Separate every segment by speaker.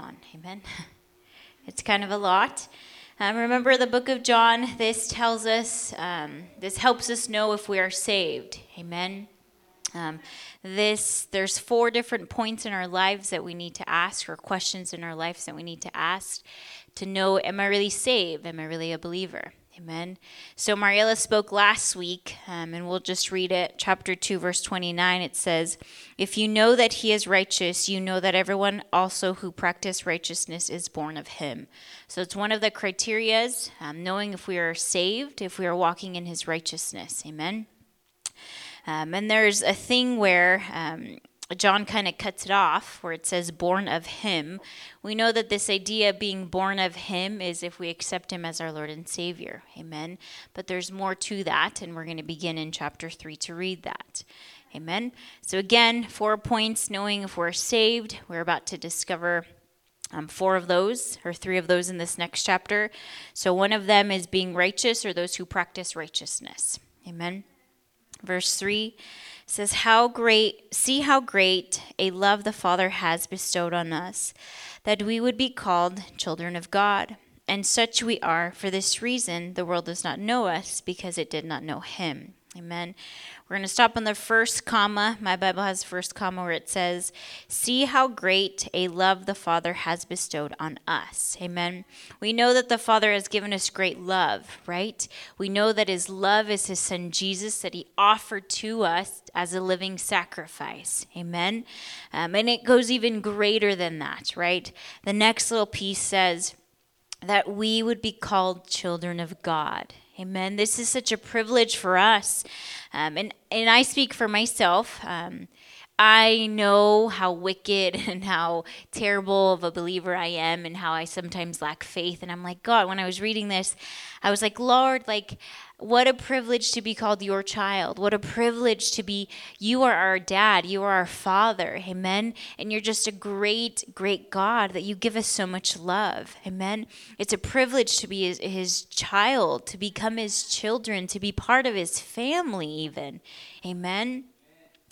Speaker 1: on. Amen. It's kind of a lot. Um, remember the book of John, this tells us, um, this helps us know if we are saved. Amen. Um, this there's four different points in our lives that we need to ask or questions in our lives that we need to ask to know am i really saved am i really a believer Amen. So Mariella spoke last week, um, and we'll just read it. Chapter 2, verse 29, it says, If you know that he is righteous, you know that everyone also who practice righteousness is born of him. So it's one of the criterias, um, knowing if we are saved, if we are walking in his righteousness. Amen. Um, and there's a thing where um, John kind of cuts it off where it says born of him. We know that this idea of being born of him is if we accept him as our Lord and Savior. Amen. But there's more to that, and we're going to begin in chapter 3 to read that. Amen. So, again, four points knowing if we're saved. We're about to discover um, four of those, or three of those in this next chapter. So, one of them is being righteous, or those who practice righteousness. Amen. Verse 3 says, How great, see how great a love the Father has bestowed on us, that we would be called children of God. And such we are. For this reason, the world does not know us, because it did not know him. Amen. We're going to stop on the first comma. My Bible has first comma where it says, See how great a love the Father has bestowed on us. Amen. We know that the Father has given us great love, right? We know that His love is His Son Jesus that He offered to us as a living sacrifice. Amen. Um, and it goes even greater than that, right? The next little piece says, that we would be called children of God. Amen. This is such a privilege for us. Um, and, and I speak for myself. Um, I know how wicked and how terrible of a believer I am and how I sometimes lack faith. And I'm like, God, when I was reading this, I was like, Lord, like, what a privilege to be called your child. What a privilege to be, you are our dad, you are our father. Amen. And you're just a great, great God that you give us so much love. Amen. It's a privilege to be his, his child, to become his children, to be part of his family, even. Amen.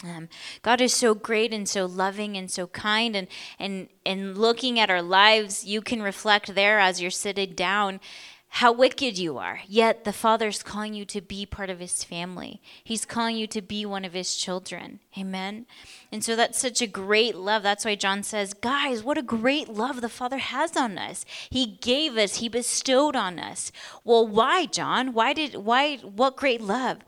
Speaker 1: Um, God is so great and so loving and so kind, and and and looking at our lives, you can reflect there as you're sitting down how wicked you are. Yet the Father's calling you to be part of His family. He's calling you to be one of His children. Amen. And so that's such a great love. That's why John says, guys, what a great love the Father has on us. He gave us, He bestowed on us. Well, why, John? Why did, why, what great love?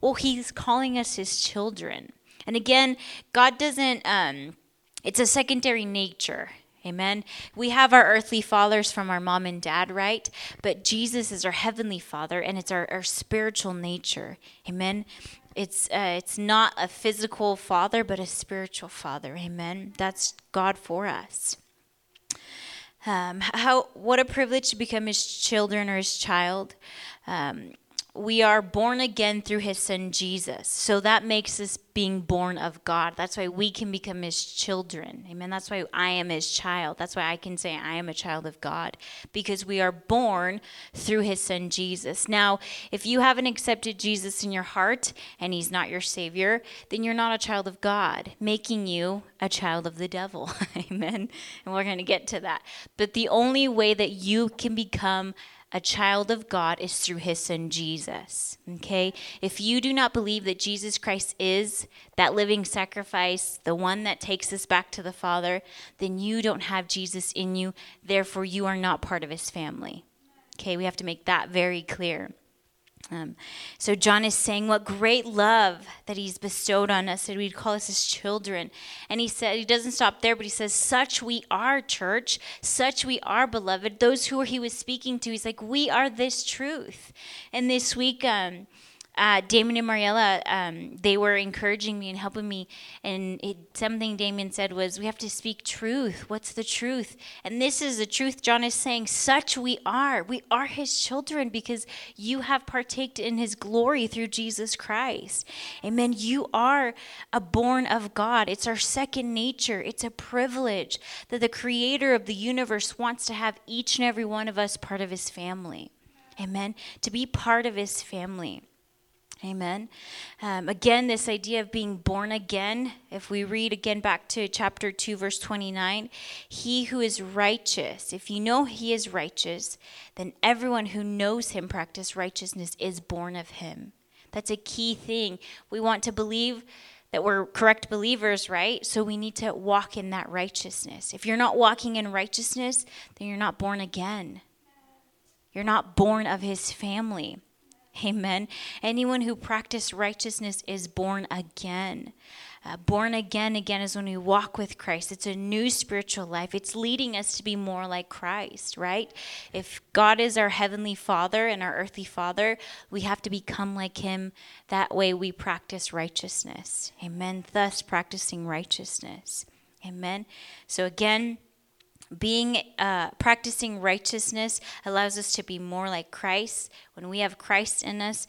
Speaker 1: Well, He's calling us His children. And again, God doesn't, um, it's a secondary nature. Amen. We have our earthly fathers from our mom and dad, right? But Jesus is our heavenly father and it's our, our spiritual nature. Amen. It's uh, it's not a physical father, but a spiritual father. Amen. That's God for us. Um, how what a privilege to become His children or His child. Um, we are born again through his son Jesus. So that makes us being born of God. That's why we can become his children. Amen. That's why I am his child. That's why I can say I am a child of God because we are born through his son Jesus. Now, if you haven't accepted Jesus in your heart and he's not your savior, then you're not a child of God, making you a child of the devil. Amen. And we're going to get to that. But the only way that you can become a child of God is through his son Jesus. Okay? If you do not believe that Jesus Christ is that living sacrifice, the one that takes us back to the Father, then you don't have Jesus in you. Therefore, you are not part of his family. Okay? We have to make that very clear. So John is saying what great love that he's bestowed on us that we'd call us his children. And he said he doesn't stop there, but he says, Such we are, church, such we are, beloved. Those who he was speaking to, he's like, We are this truth. And this week, um, uh, Damien and Mariella, um, they were encouraging me and helping me. And it, something Damien said was, We have to speak truth. What's the truth? And this is the truth John is saying. Such we are. We are his children because you have partaked in his glory through Jesus Christ. Amen. You are a born of God. It's our second nature. It's a privilege that the creator of the universe wants to have each and every one of us part of his family. Amen. To be part of his family. Amen. Um, again, this idea of being born again, if we read again back to chapter 2, verse 29, he who is righteous, if you know he is righteous, then everyone who knows him practice righteousness is born of him. That's a key thing. We want to believe that we're correct believers, right? So we need to walk in that righteousness. If you're not walking in righteousness, then you're not born again. You're not born of his family. Amen. Anyone who practices righteousness is born again. Uh, born again, again, is when we walk with Christ. It's a new spiritual life. It's leading us to be more like Christ, right? If God is our heavenly Father and our earthly Father, we have to become like Him. That way we practice righteousness. Amen. Thus, practicing righteousness. Amen. So, again, being uh, practicing righteousness allows us to be more like Christ. When we have Christ in us,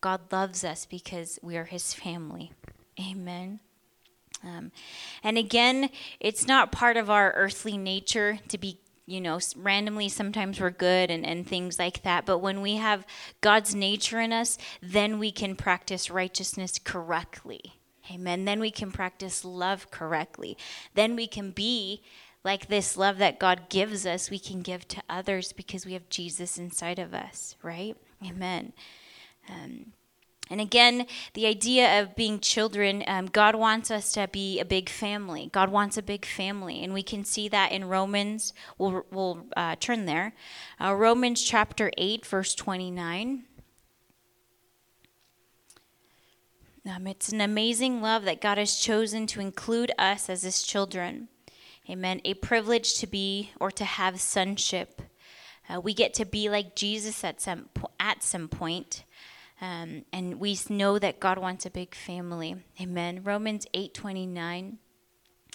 Speaker 1: God loves us because we are His family. Amen. Um, and again, it's not part of our earthly nature to be, you know, randomly sometimes we're good and, and things like that. But when we have God's nature in us, then we can practice righteousness correctly. Amen. Then we can practice love correctly. Then we can be like this love that God gives us, we can give to others because we have Jesus inside of us, right? Amen. Um, and again, the idea of being children, um, God wants us to be a big family. God wants a big family. And we can see that in Romans. We'll, we'll uh, turn there. Uh, Romans chapter 8, verse 29. Um, it's an amazing love that God has chosen to include us as his children. Amen. A privilege to be or to have sonship. Uh, we get to be like Jesus at some at some point. Um, and we know that God wants a big family. Amen. Romans 8:29.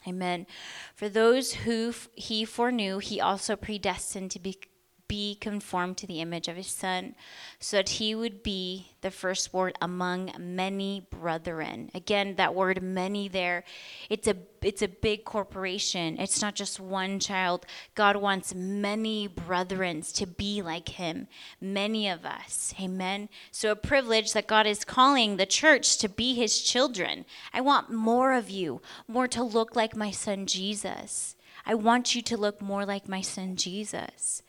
Speaker 1: Amen. For those who he foreknew, he also predestined to be be conformed to the image of his son, so that he would be the firstborn among many brethren. Again, that word many there, it's a it's a big corporation. It's not just one child. God wants many brethren to be like him, many of us. Amen. So a privilege that God is calling the church to be his children. I want more of you, more to look like my son Jesus. I want you to look more like my son Jesus.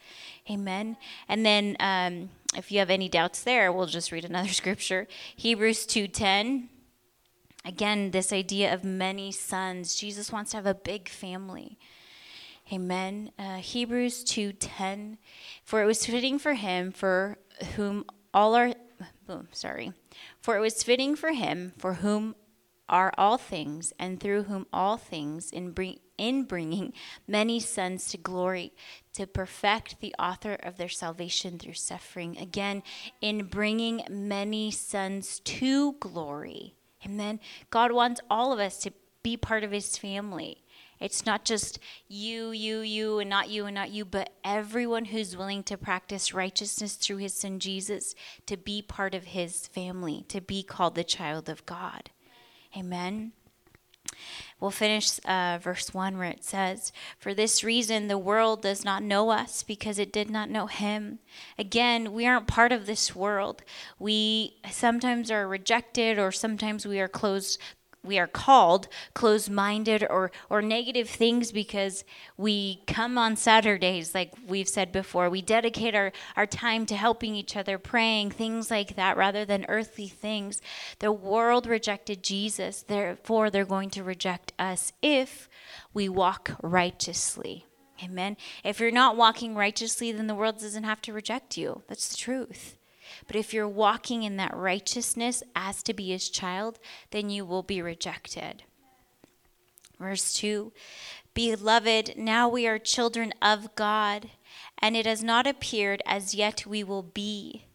Speaker 1: Amen. And then um, if you have any doubts there, we'll just read another scripture. Hebrews 2:10. Again, this idea of many sons. Jesus wants to have a big family. Amen. Uh, Hebrews 2:10. For it was fitting for him for whom all are boom, sorry. For it was fitting for him for whom are all things and through whom all things in bring in bringing many sons to glory, to perfect the author of their salvation through suffering. Again, in bringing many sons to glory. Amen. God wants all of us to be part of his family. It's not just you, you, you, and not you, and not you, but everyone who's willing to practice righteousness through his son Jesus to be part of his family, to be called the child of God. Amen. We'll finish uh, verse 1 where it says, For this reason the world does not know us because it did not know him. Again, we aren't part of this world. We sometimes are rejected or sometimes we are closed we are called closed-minded or or negative things because we come on Saturdays like we've said before. We dedicate our our time to helping each other praying things like that rather than earthly things. The world rejected Jesus therefore they're going to reject us if we walk righteously. Amen. If you're not walking righteously then the world doesn't have to reject you. That's the truth but if you're walking in that righteousness as to be his child, then you will be rejected. Verse 2 Beloved, now we are children of God, and it has not appeared as yet we will be.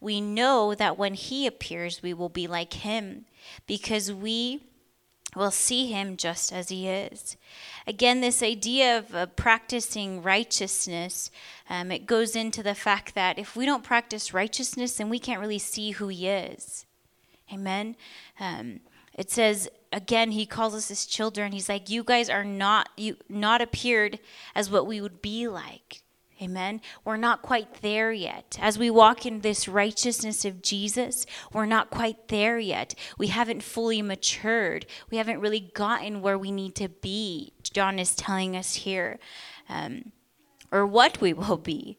Speaker 1: We know that when he appears, we will be like him, because we will see him just as he is. Again, this idea of uh, practicing righteousness, um, it goes into the fact that if we don't practice righteousness, then we can't really see who he is. Amen. Um, it says again, he calls us his children. He's like, you guys are not you not appeared as what we would be like. Amen. We're not quite there yet. As we walk in this righteousness of Jesus, we're not quite there yet. We haven't fully matured. We haven't really gotten where we need to be. John is telling us here, um, or what we will be.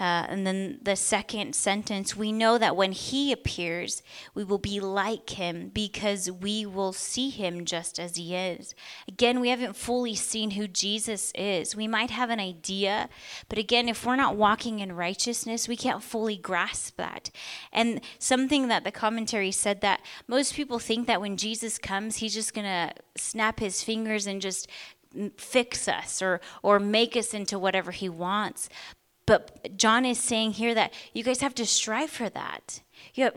Speaker 1: Uh, and then the second sentence, we know that when he appears, we will be like him because we will see him just as he is. Again, we haven't fully seen who Jesus is. We might have an idea, but again, if we're not walking in righteousness, we can't fully grasp that. And something that the commentary said that most people think that when Jesus comes, he's just going to snap his fingers and just fix us or or make us into whatever he wants but John is saying here that you guys have to strive for that.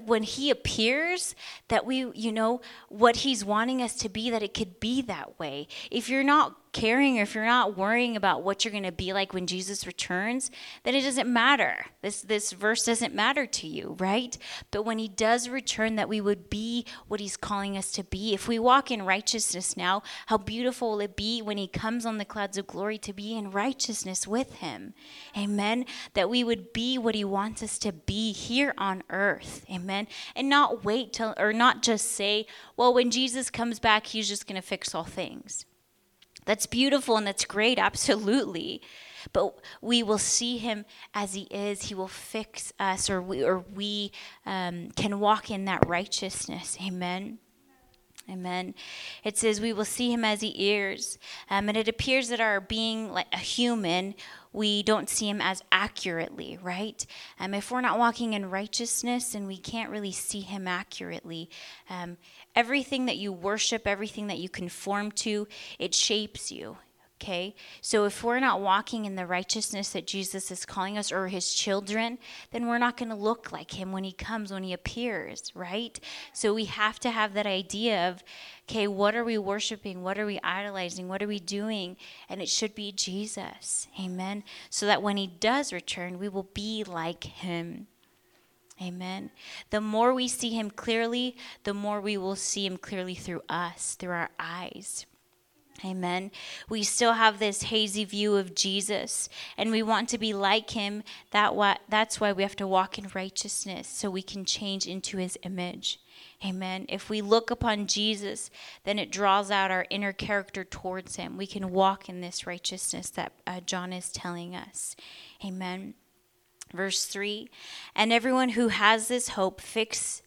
Speaker 1: When he appears, that we, you know, what he's wanting us to be, that it could be that way. If you're not caring or if you're not worrying about what you're going to be like when Jesus returns, then it doesn't matter. This this verse doesn't matter to you, right? But when he does return that we would be what he's calling us to be. If we walk in righteousness now, how beautiful will it be when he comes on the clouds of glory to be in righteousness with him. Amen. That we would be what he wants us to be here on earth. Amen. And not wait till or not just say, well, when Jesus comes back, he's just going to fix all things. That's beautiful and that's great, absolutely. But we will see him as he is. He will fix us, or we, or we um, can walk in that righteousness. Amen. Amen. It says we will see him as he is. Um, and it appears that our being like a human, we don't see him as accurately, right? Um, if we're not walking in righteousness and we can't really see him accurately, um, everything that you worship, everything that you conform to, it shapes you. Okay? So if we're not walking in the righteousness that Jesus is calling us or his children, then we're not going to look like him when he comes, when he appears, right? So we have to have that idea of, okay, what are we worshiping? What are we idolizing? What are we doing? And it should be Jesus. Amen. So that when he does return, we will be like him. Amen. The more we see him clearly, the more we will see him clearly through us, through our eyes. Amen. We still have this hazy view of Jesus and we want to be like him. That why, that's why we have to walk in righteousness so we can change into his image. Amen. If we look upon Jesus, then it draws out our inner character towards him. We can walk in this righteousness that uh, John is telling us. Amen. Verse 3 And everyone who has this hope fix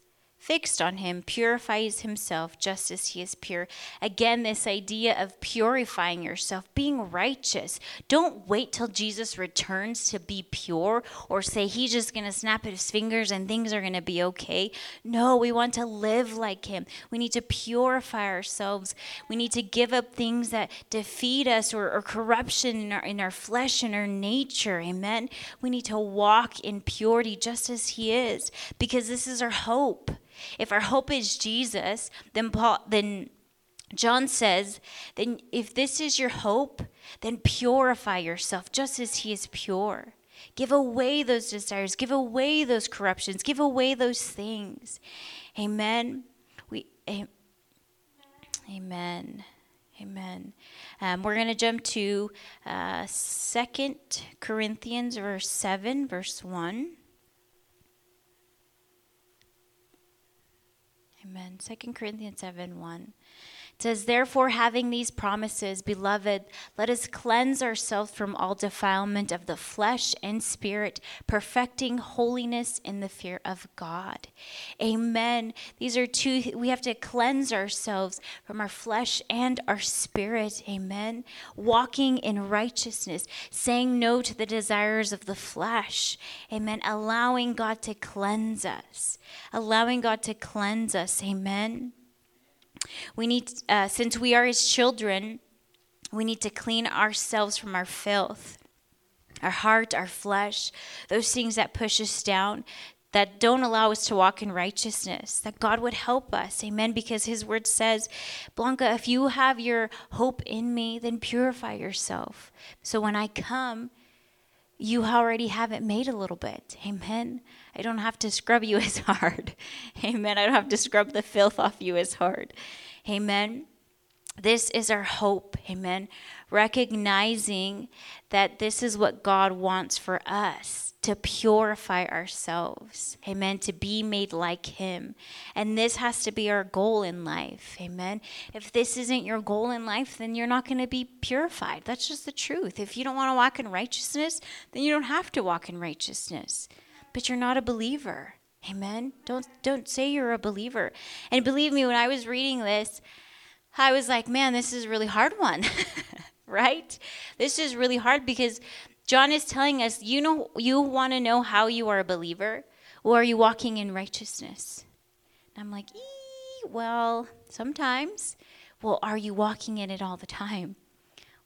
Speaker 1: fixed on him purifies himself just as he is pure. Again, this idea of purifying yourself, being righteous. Don't wait till Jesus returns to be pure or say he's just going to snap his fingers and things are going to be okay. No, we want to live like him. We need to purify ourselves. We need to give up things that defeat us or, or corruption in our, in our flesh and our nature. Amen. We need to walk in purity just as he is because this is our hope. If our hope is Jesus, then Paul, then John says, then if this is your hope, then purify yourself just as he is pure. Give away those desires, give away those corruptions, give away those things. Amen. We Amen. Amen. Um, we're going to jump to uh, 2 Corinthians, verse 7, verse 1. Amen. 2 Corinthians 7 1. Says, Therefore, having these promises, beloved, let us cleanse ourselves from all defilement of the flesh and spirit, perfecting holiness in the fear of God. Amen. These are two, we have to cleanse ourselves from our flesh and our spirit. Amen. Walking in righteousness, saying no to the desires of the flesh. Amen. Allowing God to cleanse us, allowing God to cleanse us. Amen. We need, uh, since we are His children, we need to clean ourselves from our filth, our heart, our flesh, those things that push us down, that don't allow us to walk in righteousness, that God would help us. Amen. Because His word says, Blanca, if you have your hope in me, then purify yourself. So when I come, you already have it made a little bit. Amen. I don't have to scrub you as hard. Amen. I don't have to scrub the filth off you as hard. Amen. This is our hope. Amen. Recognizing that this is what God wants for us to purify ourselves. Amen. To be made like Him. And this has to be our goal in life. Amen. If this isn't your goal in life, then you're not going to be purified. That's just the truth. If you don't want to walk in righteousness, then you don't have to walk in righteousness. But you're not a believer. Amen. Don't don't say you're a believer. And believe me, when I was reading this, I was like, man, this is a really hard one. right? This is really hard because John is telling us, you know you want to know how you are a believer? Or are you walking in righteousness? And I'm like, well, sometimes. Well, are you walking in it all the time?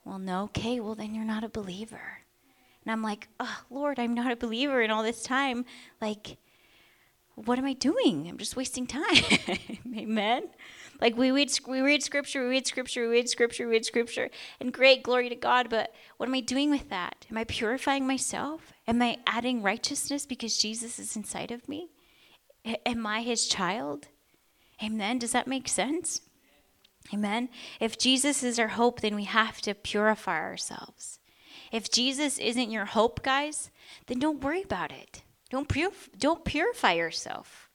Speaker 1: Well, no. Okay, well then you're not a believer. And I'm like, oh, Lord, I'm not a believer in all this time. Like, what am I doing? I'm just wasting time. Amen. Like we read, we read scripture, we read scripture, we read scripture, we read scripture, and great glory to God. But what am I doing with that? Am I purifying myself? Am I adding righteousness because Jesus is inside of me? Am I his child? Amen. Does that make sense? Amen. If Jesus is our hope, then we have to purify ourselves. If Jesus isn't your hope, guys, then don't worry about it. Don't, purif- don't purify yourself.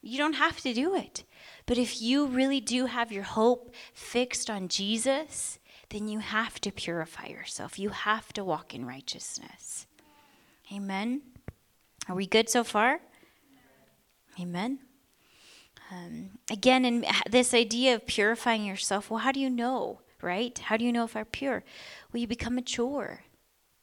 Speaker 1: You don't have to do it. But if you really do have your hope fixed on Jesus, then you have to purify yourself. You have to walk in righteousness. Amen. Are we good so far? Amen. Um, again, in this idea of purifying yourself, well, how do you know, right? How do you know if I'm pure? Well, you become mature.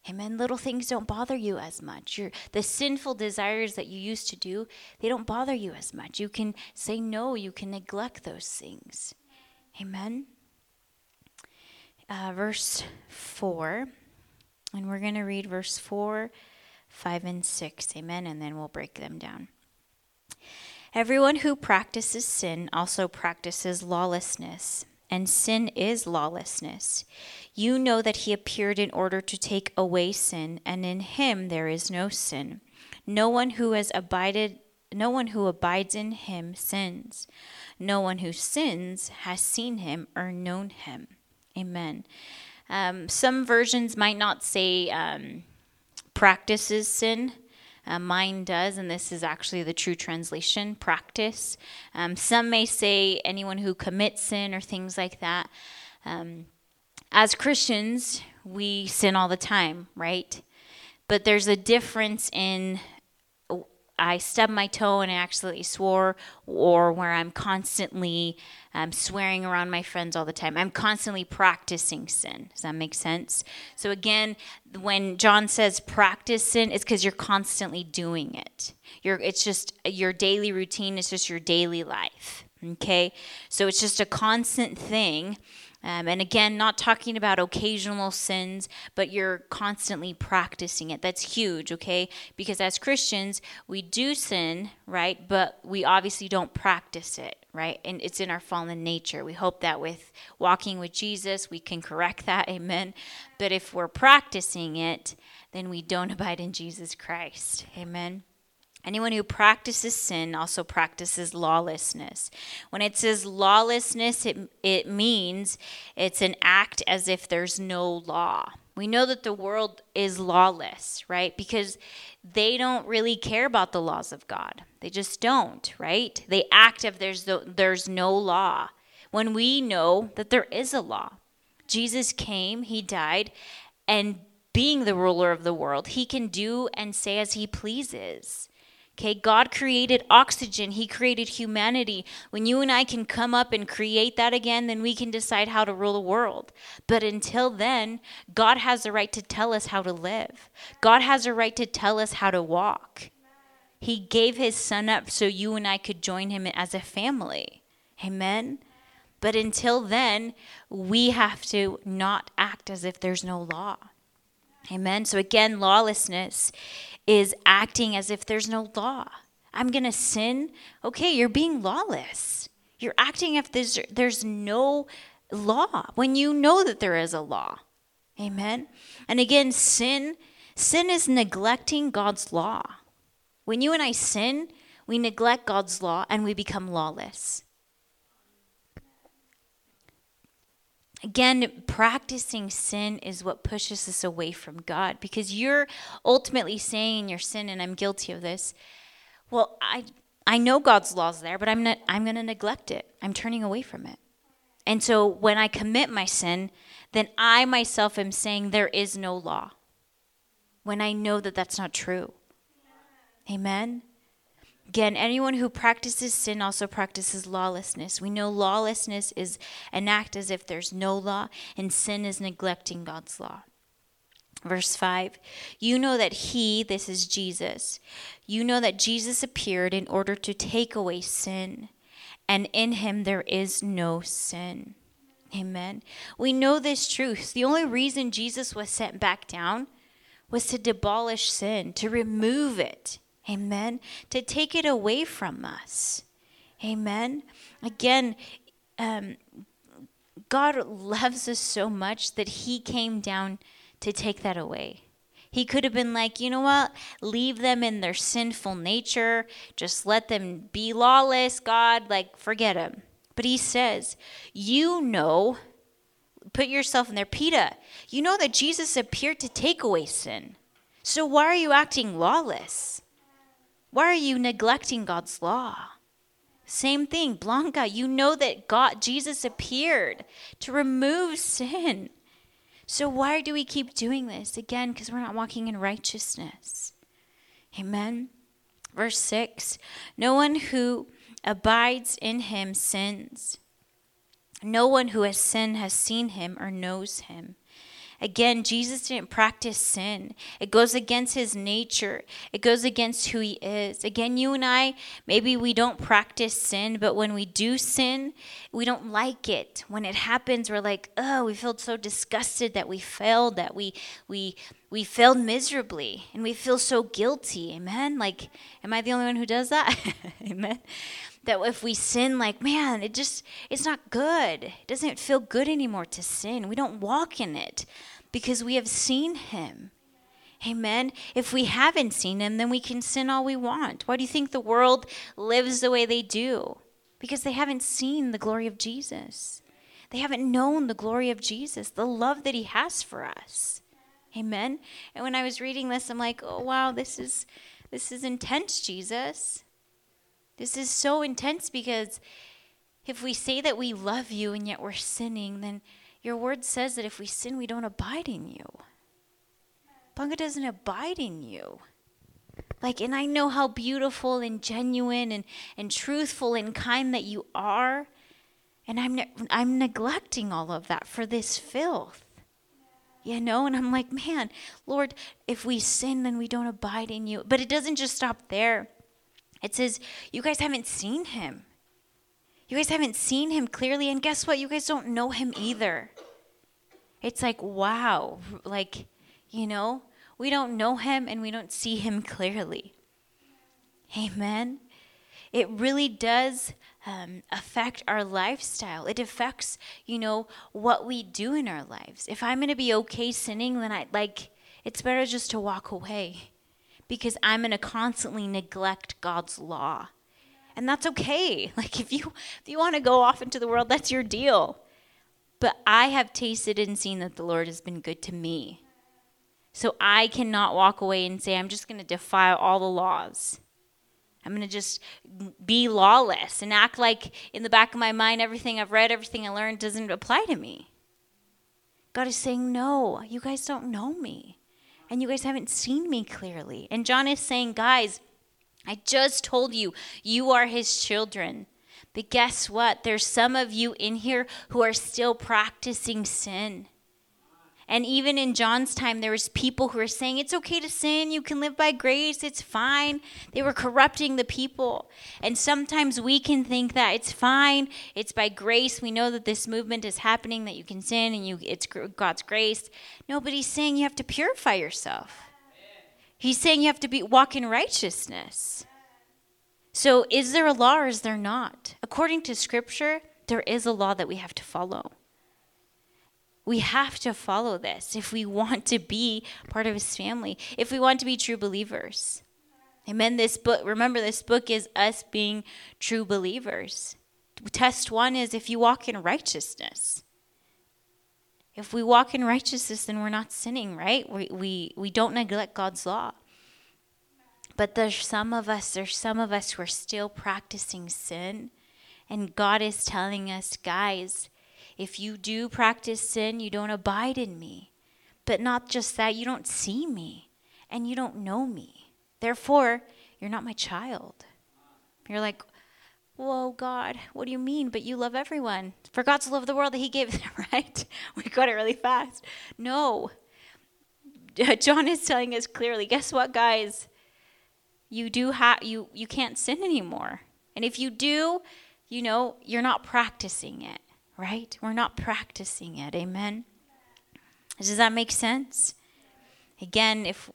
Speaker 1: Amen. Little things don't bother you as much. Your, the sinful desires that you used to do, they don't bother you as much. You can say no, you can neglect those things. Amen. Uh, verse 4, and we're going to read verse 4, 5, and 6. Amen. And then we'll break them down. Everyone who practices sin also practices lawlessness and sin is lawlessness. You know that he appeared in order to take away sin, and in him there is no sin. No one who has abided no one who abides in him sins. No one who sins has seen him or known him. Amen. Um, some versions might not say um, practices sin, uh, mine does, and this is actually the true translation practice. Um, some may say anyone who commits sin or things like that. Um, as Christians, we sin all the time, right? But there's a difference in I stubbed my toe and I actually swore, or where I'm constantly um, swearing around my friends all the time. I'm constantly practicing sin. Does that make sense? So, again, when John says practice sin, it's because you're constantly doing it. You're, it's just your daily routine, it's just your daily life. Okay? So, it's just a constant thing um, and again, not talking about occasional sins, but you're constantly practicing it. That's huge, okay? Because as Christians, we do sin, right? But we obviously don't practice it, right? And it's in our fallen nature. We hope that with walking with Jesus, we can correct that, amen? But if we're practicing it, then we don't abide in Jesus Christ, amen? Anyone who practices sin also practices lawlessness. When it says lawlessness, it, it means it's an act as if there's no law. We know that the world is lawless, right? Because they don't really care about the laws of God. They just don't, right? They act as if there's, the, there's no law. When we know that there is a law. Jesus came, he died, and being the ruler of the world, he can do and say as he pleases. Okay, God created oxygen, He created humanity. When you and I can come up and create that again, then we can decide how to rule the world. But until then, God has the right to tell us how to live, God has a right to tell us how to walk. He gave His Son up so you and I could join Him as a family. Amen. But until then, we have to not act as if there's no law. Amen. So again, lawlessness is acting as if there's no law. I'm going to sin. Okay, you're being lawless. You're acting as if there's, there's no law when you know that there is a law. Amen. And again, sin sin is neglecting God's law. When you and I sin, we neglect God's law and we become lawless. Again, practicing sin is what pushes us away from God because you're ultimately saying in your sin, and I'm guilty of this. Well, I I know God's laws there, but I'm not I'm gonna neglect it. I'm turning away from it. And so when I commit my sin, then I myself am saying there is no law. When I know that that's not true. Amen. Again, anyone who practices sin also practices lawlessness. We know lawlessness is an act as if there's no law, and sin is neglecting God's law. Verse 5 You know that He, this is Jesus, you know that Jesus appeared in order to take away sin, and in Him there is no sin. Amen. We know this truth. The only reason Jesus was sent back down was to demolish sin, to remove it. Amen. To take it away from us. Amen. Again, um, God loves us so much that He came down to take that away. He could have been like, you know what? Leave them in their sinful nature. Just let them be lawless, God. Like, forget them. But He says, you know, put yourself in their Peter, you know that Jesus appeared to take away sin. So why are you acting lawless? Why are you neglecting God's law? Same thing, Blanca, you know that God Jesus appeared to remove sin. So why do we keep doing this? Again, because we're not walking in righteousness. Amen. Verse 6 No one who abides in him sins. No one who has sinned has seen him or knows him. Again, Jesus didn't practice sin. It goes against his nature, it goes against who he is. Again, you and I, maybe we don't practice sin, but when we do sin, we don't like it. When it happens, we're like, oh, we feel so disgusted that we failed, that we, we, we failed miserably, and we feel so guilty. Amen? Like, am I the only one who does that? Amen that if we sin like man it just it's not good it doesn't feel good anymore to sin we don't walk in it because we have seen him. Amen. If we haven't seen him, then we can sin all we want. Why do you think the world lives the way they do? Because they haven't seen the glory of Jesus. They haven't known the glory of Jesus, the love that he has for us. Amen. And when I was reading this, I'm like, "Oh wow, this is this is intense, Jesus. This is so intense because if we say that we love you and yet we're sinning, then your word says that if we sin, we don't abide in you. Blanca doesn't abide in you. Like, and I know how beautiful and genuine and, and truthful and kind that you are. And I'm, ne- I'm neglecting all of that for this filth. You know, and I'm like, man, Lord, if we sin, then we don't abide in you. But it doesn't just stop there. It says, you guys haven't seen him. You guys haven't seen him clearly, and guess what? You guys don't know him either. It's like, wow, like, you know, we don't know him and we don't see him clearly. Amen. It really does um, affect our lifestyle. It affects, you know, what we do in our lives. If I'm going to be okay sinning, then I like, it's better just to walk away because I'm going to constantly neglect God's law and that's okay. Like if you if you want to go off into the world, that's your deal. But I have tasted and seen that the Lord has been good to me. So I cannot walk away and say I'm just going to defy all the laws. I'm going to just be lawless and act like in the back of my mind everything I've read, everything I learned doesn't apply to me. God is saying, "No, you guys don't know me. And you guys haven't seen me clearly." And John is saying, "Guys, I just told you, you are his children. But guess what? There's some of you in here who are still practicing sin. And even in John's time, there was people who were saying, it's okay to sin. You can live by grace. It's fine. They were corrupting the people. And sometimes we can think that it's fine. It's by grace. We know that this movement is happening, that you can sin and you, it's God's grace. Nobody's saying you have to purify yourself. He's saying you have to be walk in righteousness. So is there a law or is there not? According to scripture, there is a law that we have to follow. We have to follow this if we want to be part of his family, if we want to be true believers. Amen. This book, remember, this book is us being true believers. Test one is if you walk in righteousness. If we walk in righteousness, then we're not sinning, right? We, we, we don't neglect God's law. But there's some of us, there's some of us who are still practicing sin. And God is telling us, guys, if you do practice sin, you don't abide in me. But not just that, you don't see me and you don't know me. Therefore, you're not my child. You're like, Whoa, God, what do you mean? But you love everyone. For God to love the world that He gave, them, right? We got it really fast. No. John is telling us clearly guess what, guys? You do have you you can't sin anymore. And if you do, you know, you're not practicing it, right? We're not practicing it. Amen. Does that make sense? Again, if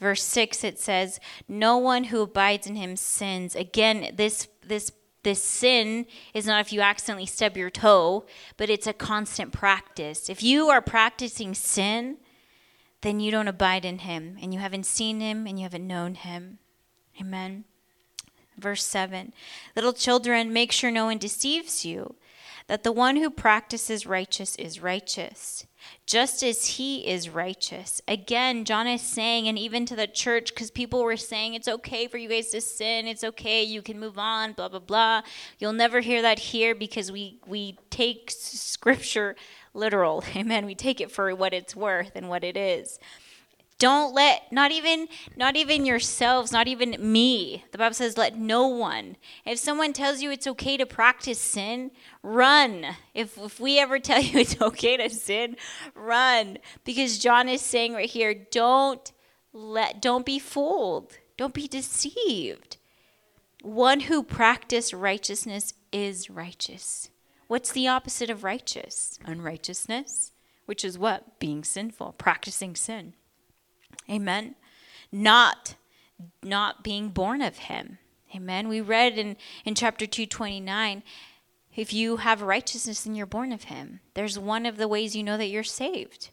Speaker 1: verse 6 it says, "No one who abides in him sins." Again, this this this sin is not if you accidentally stub your toe, but it's a constant practice. If you are practicing sin, then you don't abide in him, and you haven't seen him, and you haven't known him. Amen. Verse 7 Little children, make sure no one deceives you, that the one who practices righteous is righteous just as he is righteous. Again, John is saying, and even to the church, because people were saying it's okay for you guys to sin, it's okay, you can move on, blah blah blah. You'll never hear that here because we we take scripture literal. Amen. We take it for what it's worth and what it is. Don't let not even not even yourselves, not even me. The Bible says let no one. If someone tells you it's okay to practice sin, run. If if we ever tell you it's okay to sin, run because John is saying right here, don't let don't be fooled. Don't be deceived. One who practice righteousness is righteous. What's the opposite of righteous? Unrighteousness, which is what? Being sinful, practicing sin. Amen. Not not being born of him. Amen. We read in, in chapter 229 if you have righteousness and you're born of him, there's one of the ways you know that you're saved.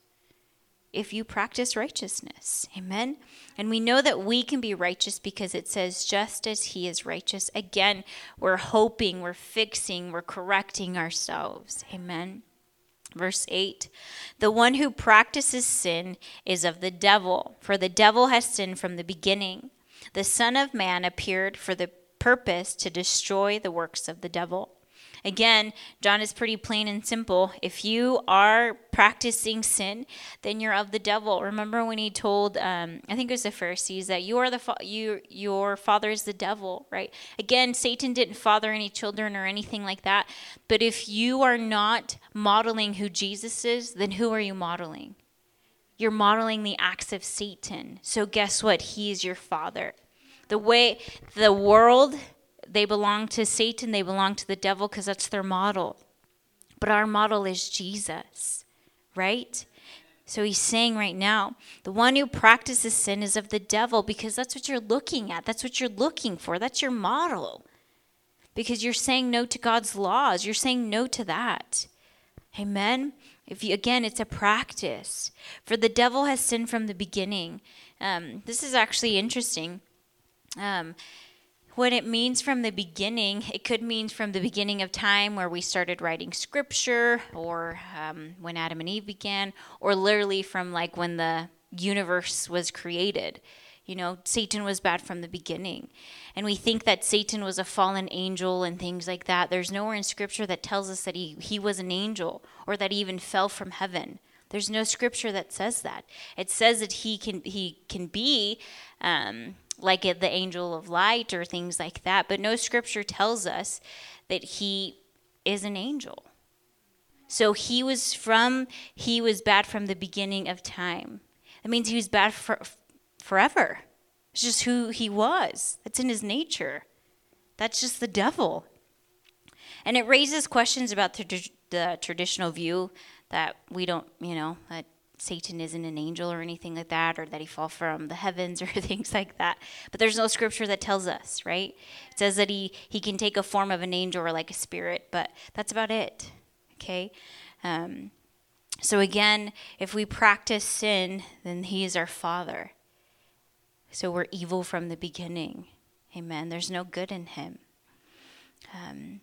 Speaker 1: If you practice righteousness. Amen. And we know that we can be righteous because it says, just as he is righteous. Again, we're hoping, we're fixing, we're correcting ourselves. Amen. Verse 8 The one who practices sin is of the devil, for the devil has sinned from the beginning. The Son of Man appeared for the purpose to destroy the works of the devil. Again, John is pretty plain and simple. If you are practicing sin, then you're of the devil. Remember when he told, um, I think it was the Pharisees, that you are the fa- you your father is the devil, right? Again, Satan didn't father any children or anything like that. But if you are not modeling who Jesus is, then who are you modeling? You're modeling the acts of Satan. So guess what? He is your father. The way the world they belong to Satan, they belong to the devil because that's their model. But our model is Jesus, right? So he's saying right now, the one who practices sin is of the devil because that's what you're looking at. That's what you're looking for. That's your model. Because you're saying no to God's laws. You're saying no to that. Amen. If you, again, it's a practice. For the devil has sinned from the beginning. Um, this is actually interesting. Um, what it means from the beginning, it could mean from the beginning of time where we started writing scripture, or um, when Adam and Eve began, or literally from like when the universe was created. You know, Satan was bad from the beginning. And we think that Satan was a fallen angel and things like that. There's nowhere in scripture that tells us that he, he was an angel or that he even fell from heaven. There's no scripture that says that. It says that he can he can be um, like the angel of light or things like that, but no scripture tells us that he is an angel. So he was from he was bad from the beginning of time. That means he was bad for forever. It's just who he was. It's in his nature. That's just the devil. And it raises questions about the, the traditional view that we don't, you know, that Satan isn't an angel or anything like that, or that he fell from the heavens or things like that. But there's no scripture that tells us, right? It says that he he can take a form of an angel or like a spirit, but that's about it. Okay. Um, so again, if we practice sin, then he is our father. So we're evil from the beginning. Amen. There's no good in him. Um,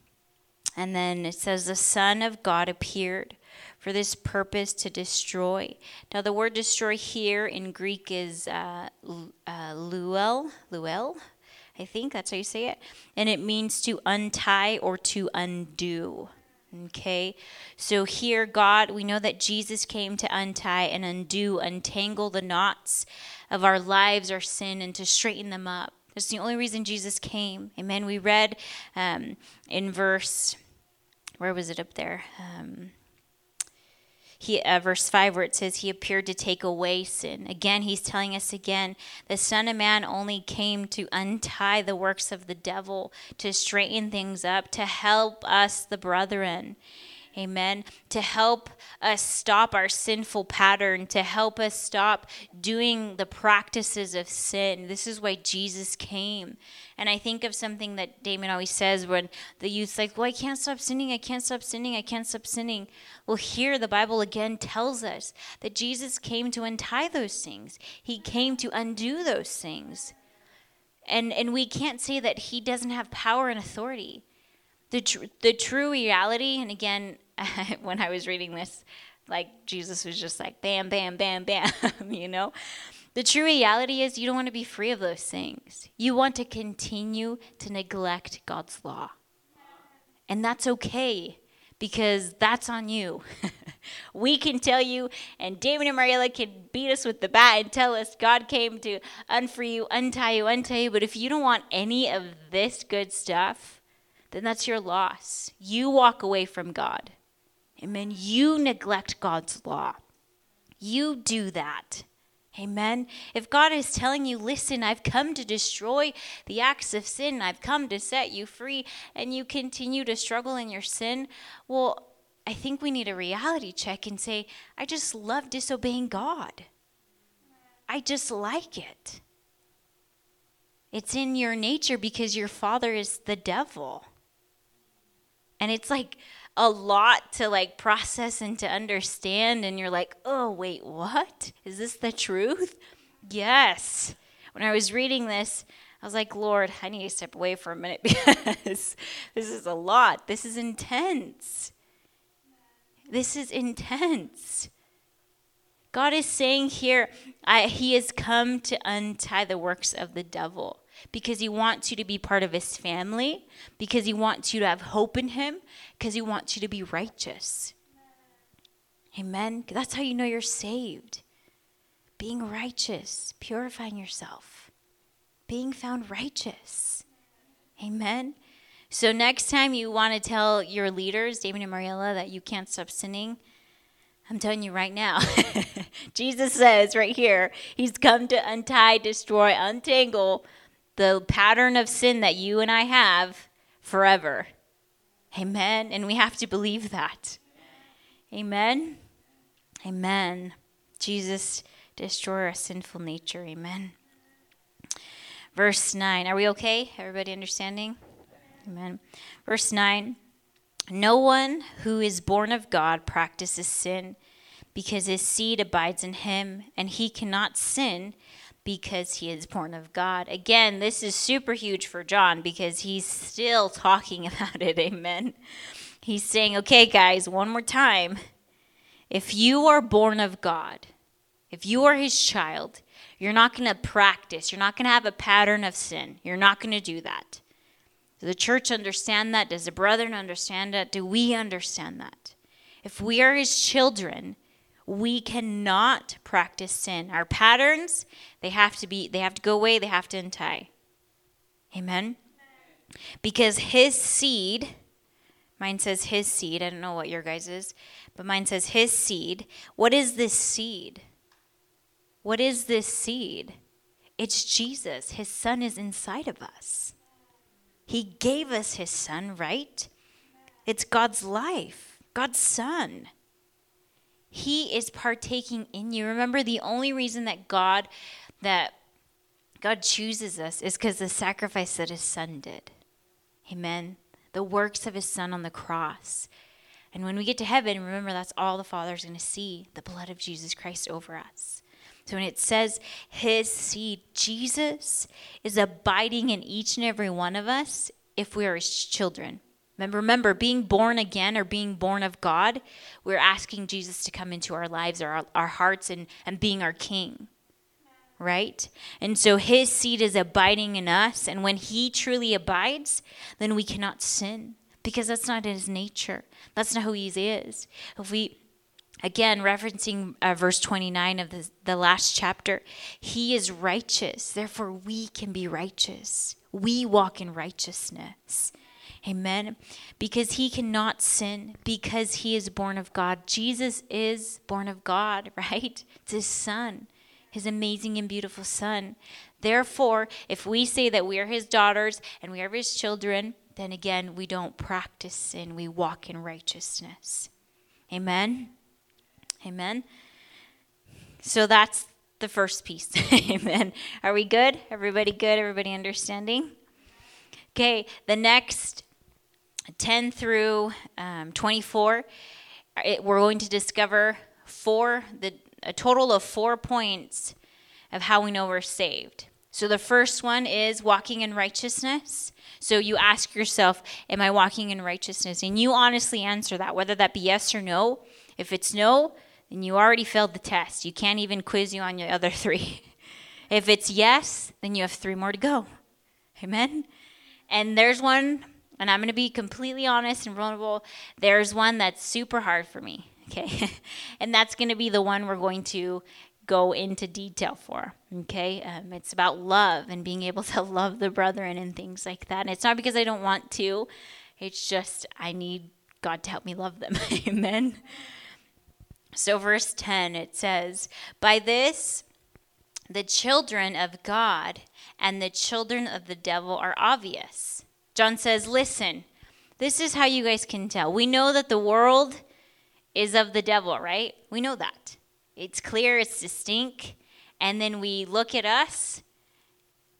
Speaker 1: and then it says, The Son of God appeared for this purpose to destroy. Now, the word destroy here in Greek is uh, uh, luel, luel, I think that's how you say it. And it means to untie or to undo. Okay, so here, God, we know that Jesus came to untie and undo, untangle the knots of our lives, our sin, and to straighten them up. That's the only reason Jesus came. Amen. We read um, in verse, where was it up there? Um, he, uh, verse 5 where it says he appeared to take away sin. Again he's telling us again the son of man only came to untie the works of the devil to straighten things up to help us the brethren Amen. To help us stop our sinful pattern, to help us stop doing the practices of sin. This is why Jesus came. And I think of something that Damon always says when the youth's like, Well, I can't stop sinning, I can't stop sinning, I can't stop sinning. Well, here the Bible again tells us that Jesus came to untie those things, He came to undo those things. And, and we can't say that He doesn't have power and authority the tr- the true reality and again when i was reading this like jesus was just like bam bam bam bam you know the true reality is you don't want to be free of those things you want to continue to neglect god's law and that's okay because that's on you. we can tell you, and David and Mariella can beat us with the bat and tell us God came to unfree you, untie you, untie you. But if you don't want any of this good stuff, then that's your loss. You walk away from God. Amen. You neglect God's law. You do that. Amen. If God is telling you, listen, I've come to destroy the acts of sin, I've come to set you free, and you continue to struggle in your sin, well, I think we need a reality check and say, I just love disobeying God. I just like it. It's in your nature because your father is the devil. And it's like a lot to like process and to understand. And you're like, oh, wait, what? Is this the truth? Yes. When I was reading this, I was like, Lord, I need to step away for a minute because this is a lot. This is intense. This is intense. God is saying here, I, He has come to untie the works of the devil because he wants you to be part of his family, because he wants you to have hope in him, because he wants you to be righteous. Amen. That's how you know you're saved. Being righteous, purifying yourself, being found righteous. Amen. So, next time you want to tell your leaders, David and Mariella, that you can't stop sinning, I'm telling you right now. Jesus says right here, He's come to untie, destroy, untangle the pattern of sin that you and I have forever. Amen. And we have to believe that. Amen. Amen. Jesus, destroy our sinful nature. Amen. Verse 9. Are we okay? Everybody understanding? Amen. Verse 9. No one who is born of God practices sin because his seed abides in him, and he cannot sin because he is born of God. Again, this is super huge for John because he's still talking about it. Amen. He's saying, okay, guys, one more time. If you are born of God, if you are his child, you're not going to practice. You're not going to have a pattern of sin. You're not going to do that. Does the church understand that? Does the brethren understand that? Do we understand that? If we are his children, we cannot practice sin. Our patterns, they have to be they have to go away, they have to untie. Amen. Because his seed, mine says his seed, I don't know what your guys is, but mine says his seed. What is this seed? What is this seed? It's Jesus. His son is inside of us. He gave us his son, right? It's God's life, God's son. He is partaking in you. Remember, the only reason that God that God chooses us is because the sacrifice that his son did. Amen. The works of his son on the cross. And when we get to heaven, remember that's all the Father's going to see the blood of Jesus Christ over us. So when it says his seed, Jesus is abiding in each and every one of us if we are his children. Remember, being born again or being born of God, we're asking Jesus to come into our lives, our, our hearts, and, and being our king. Right? And so his seed is abiding in us. And when he truly abides, then we cannot sin because that's not his nature. That's not who he is. If we, again, referencing uh, verse 29 of the, the last chapter, he is righteous. Therefore, we can be righteous. We walk in righteousness. Amen. Because he cannot sin because he is born of God. Jesus is born of God, right? It's his son, his amazing and beautiful son. Therefore, if we say that we are his daughters and we are his children, then again, we don't practice sin. We walk in righteousness. Amen. Amen. So that's the first piece. Amen. Are we good? Everybody good? Everybody understanding? Okay, the next 10 through um, 24, it, we're going to discover four, the, a total of four points of how we know we're saved. So the first one is walking in righteousness. So you ask yourself, Am I walking in righteousness? And you honestly answer that, whether that be yes or no. If it's no, then you already failed the test. You can't even quiz you on your other three. if it's yes, then you have three more to go. Amen? And there's one and I'm going to be completely honest and vulnerable, there's one that's super hard for me. Okay. and that's going to be the one we're going to go into detail for. Okay. Um, it's about love and being able to love the brethren and things like that. And it's not because I don't want to, it's just I need God to help me love them. Amen. So, verse 10, it says, By this, the children of God and the children of the devil are obvious. John says, Listen, this is how you guys can tell. We know that the world is of the devil, right? We know that. It's clear, it's distinct. And then we look at us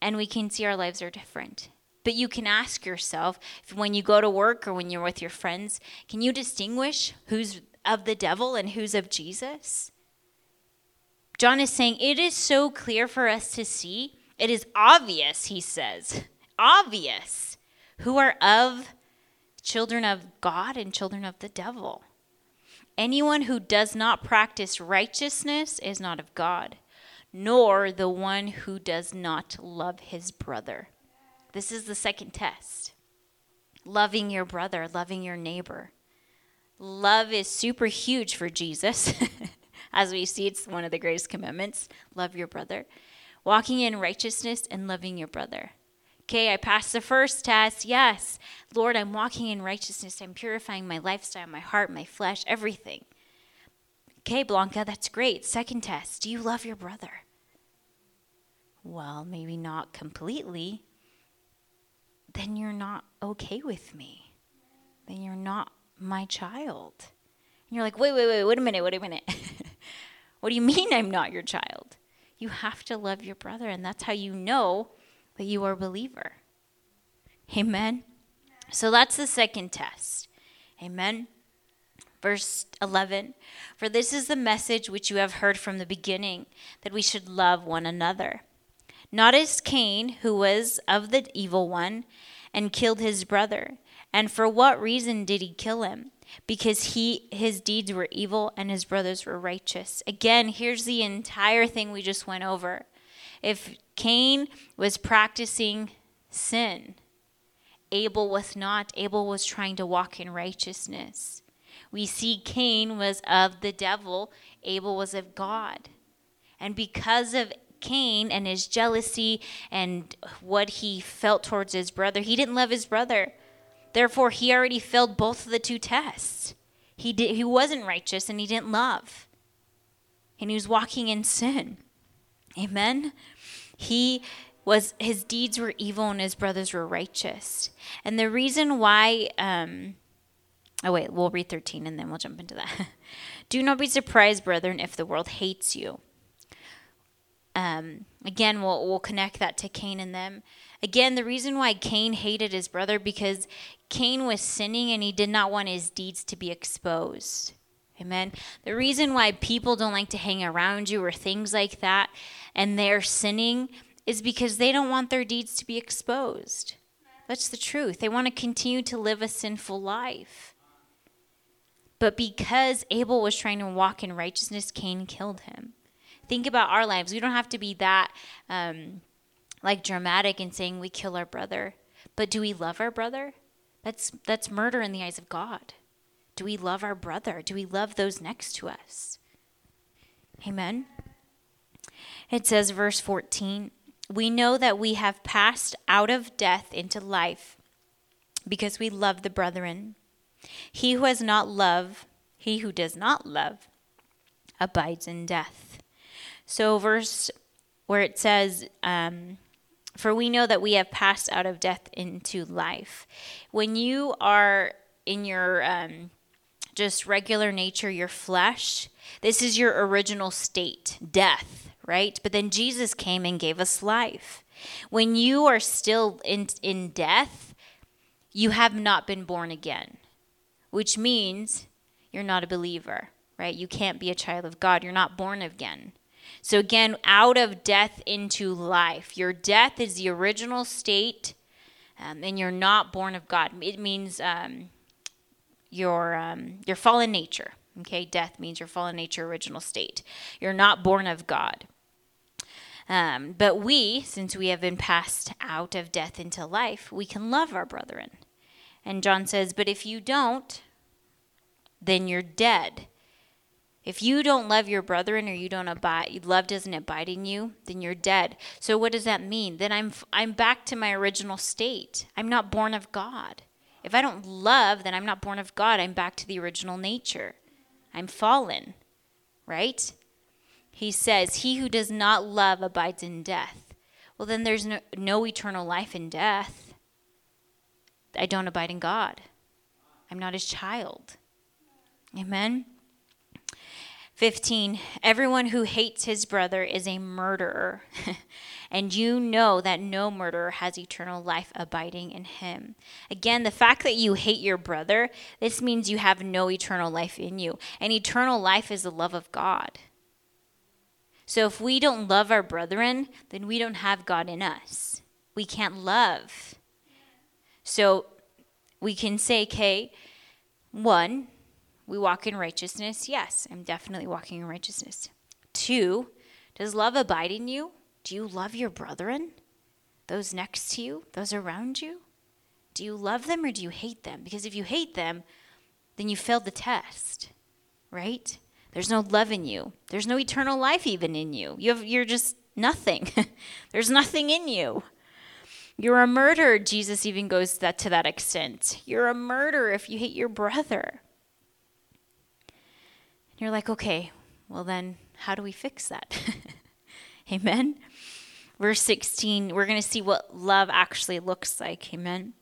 Speaker 1: and we can see our lives are different. But you can ask yourself when you go to work or when you're with your friends, can you distinguish who's of the devil and who's of Jesus? John is saying it is so clear for us to see. It is obvious, he says. Obvious who are of children of God and children of the devil. Anyone who does not practice righteousness is not of God, nor the one who does not love his brother. This is the second test loving your brother, loving your neighbor. Love is super huge for Jesus. As we see, it's one of the greatest commandments love your brother. Walking in righteousness and loving your brother. Okay, I passed the first test. Yes. Lord, I'm walking in righteousness. I'm purifying my lifestyle, my heart, my flesh, everything. Okay, Blanca, that's great. Second test. Do you love your brother? Well, maybe not completely. Then you're not okay with me. Then you're not my child. And you're like, wait, wait, wait, wait a minute, wait a minute. what do you mean I'm not your child? You have to love your brother, and that's how you know that you are a believer. Amen. So that's the second test. Amen. Verse 11 For this is the message which you have heard from the beginning, that we should love one another. Not as Cain, who was of the evil one, and killed his brother. And for what reason did he kill him? Because he his deeds were evil and his brothers were righteous. Again, here's the entire thing we just went over. If Cain was practicing sin, Abel was not. Abel was trying to walk in righteousness. We see Cain was of the devil, Abel was of God. And because of Cain and his jealousy and what he felt towards his brother, he didn't love his brother. Therefore, he already failed both of the two tests. He, did, he wasn't righteous and he didn't love. And he was walking in sin. Amen. He was his deeds were evil and his brothers were righteous. And the reason why um Oh wait, we'll read 13 and then we'll jump into that. Do not be surprised, brethren, if the world hates you. Um, again, we'll, we'll connect that to Cain and them. Again, the reason why Cain hated his brother because Cain was sinning and he did not want his deeds to be exposed. Amen. The reason why people don't like to hang around you or things like that and they're sinning is because they don't want their deeds to be exposed. That's the truth. They want to continue to live a sinful life. But because Abel was trying to walk in righteousness, Cain killed him. Think about our lives. We don't have to be that um, like dramatic in saying we kill our brother. But do we love our brother? That's that's murder in the eyes of God. Do we love our brother? Do we love those next to us? Amen. It says verse 14, we know that we have passed out of death into life because we love the brethren. He who has not love, he who does not love, abides in death. So, verse where it says, um, For we know that we have passed out of death into life. When you are in your um, just regular nature, your flesh, this is your original state, death, right? But then Jesus came and gave us life. When you are still in, in death, you have not been born again which means you're not a believer, right? You can't be a child of God. You're not born again. So, again, out of death into life. Your death is the original state, um, and you're not born of God. It means um, your, um, your fallen nature. Okay, death means your fallen nature, original state. You're not born of God. Um, but we, since we have been passed out of death into life, we can love our brethren. And John says, But if you don't, then you're dead. If you don't love your brethren or you don't abide, love doesn't abide in you, then you're dead. So what does that mean? Then I'm I'm back to my original state. I'm not born of God. If I don't love, then I'm not born of God. I'm back to the original nature. I'm fallen. Right? He says, "He who does not love abides in death." Well, then there's no, no eternal life in death. I don't abide in God. I'm not his child. Amen. 15. Everyone who hates his brother is a murderer, and you know that no murderer has eternal life abiding in him. Again, the fact that you hate your brother, this means you have no eternal life in you. And eternal life is the love of God. So if we don't love our brethren, then we don't have God in us. We can't love. So we can say, okay, one, we walk in righteousness. Yes, I'm definitely walking in righteousness. Two, does love abide in you? Do you love your brethren? Those next to you? Those around you? Do you love them or do you hate them? Because if you hate them, then you failed the test, right? There's no love in you. There's no eternal life even in you. you have, you're just nothing. There's nothing in you. You're a murderer. Jesus even goes that to that extent. You're a murderer if you hate your brother. You're like, okay, well then, how do we fix that? Amen. Verse 16, we're going to see what love actually looks like. Amen.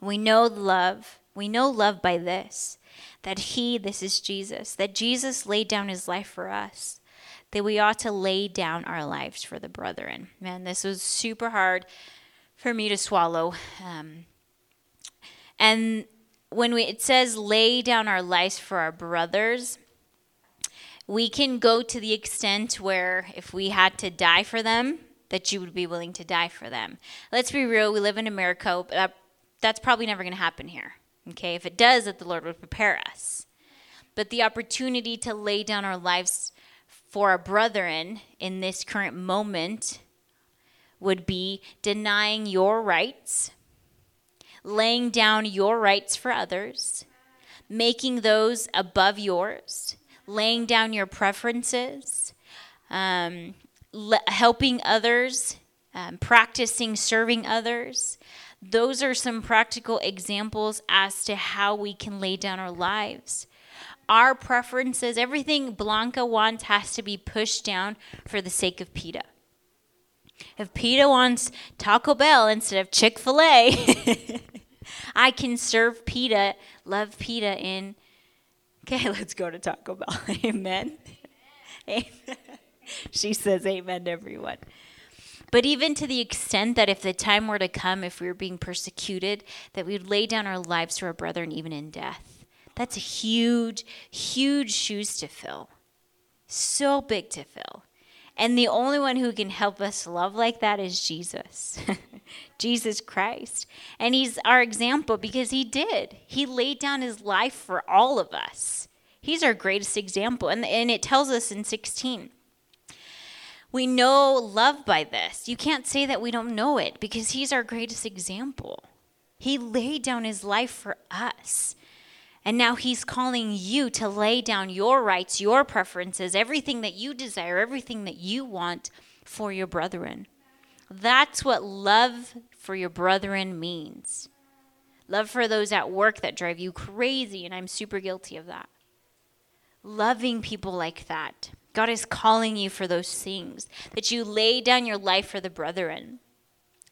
Speaker 1: We know love. We know love by this that He, this is Jesus, that Jesus laid down His life for us, that we ought to lay down our lives for the brethren. Man, this was super hard for me to swallow. Um, and when we, it says lay down our lives for our brothers, we can go to the extent where if we had to die for them, that you would be willing to die for them. Let's be real, we live in America, but that's probably never going to happen here. Okay, if it does, that the Lord would prepare us. But the opportunity to lay down our lives for our brethren in this current moment would be denying your rights, laying down your rights for others, making those above yours, laying down your preferences, um, helping others, um, practicing serving others. Those are some practical examples as to how we can lay down our lives. Our preferences, everything Blanca wants has to be pushed down for the sake of PETA. If PETA wants Taco Bell instead of Chick fil A, I can serve PETA, love PETA in. Okay, let's go to Taco Bell. Amen. Amen. she says amen to everyone. But even to the extent that if the time were to come, if we were being persecuted, that we would lay down our lives for our brethren even in death. That's a huge, huge shoes to fill. So big to fill. And the only one who can help us love like that is Jesus. Jesus Christ. And he's our example because he did. He laid down his life for all of us. He's our greatest example. And, and it tells us in 16 we know love by this. You can't say that we don't know it because he's our greatest example. He laid down his life for us. And now he's calling you to lay down your rights, your preferences, everything that you desire, everything that you want for your brethren. That's what love for your brethren means. Love for those at work that drive you crazy, and I'm super guilty of that. Loving people like that. God is calling you for those things, that you lay down your life for the brethren.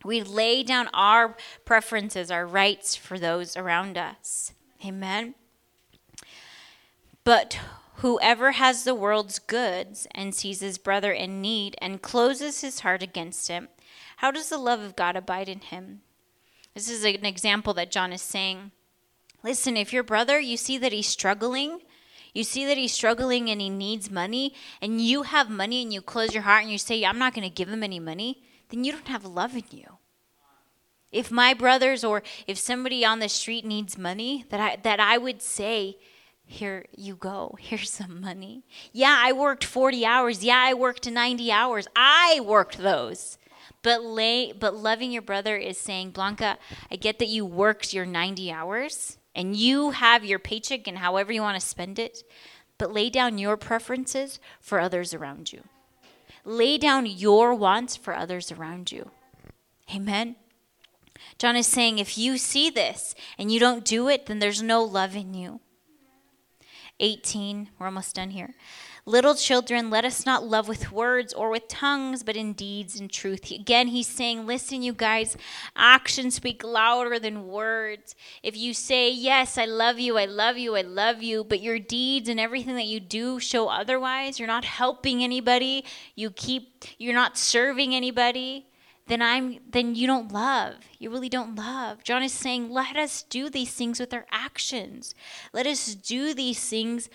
Speaker 1: We lay down our preferences, our rights for those around us. Amen. But whoever has the world's goods and sees his brother in need and closes his heart against him, how does the love of God abide in him? This is an example that John is saying. Listen, if your brother, you see that he's struggling, you see that he's struggling and he needs money, and you have money and you close your heart and you say, I'm not going to give him any money, then you don't have love in you. If my brothers or if somebody on the street needs money, that I, that I would say, here you go. Here's some money. Yeah, I worked 40 hours. Yeah, I worked 90 hours. I worked those. But lay, but loving your brother is saying, Blanca, I get that you worked your 90 hours and you have your paycheck and however you want to spend it, but lay down your preferences for others around you. Lay down your wants for others around you. Amen. John is saying if you see this and you don't do it, then there's no love in you. 18, we're almost done here. Little children, let us not love with words or with tongues, but in deeds and truth. Again, he's saying, listen, you guys, actions speak louder than words. If you say, yes, I love you, I love you, I love you, but your deeds and everything that you do show otherwise, you're not helping anybody, you keep, you're not serving anybody then I'm then you don't love. You really don't love. John is saying, let us do these things with our actions. Let us do these things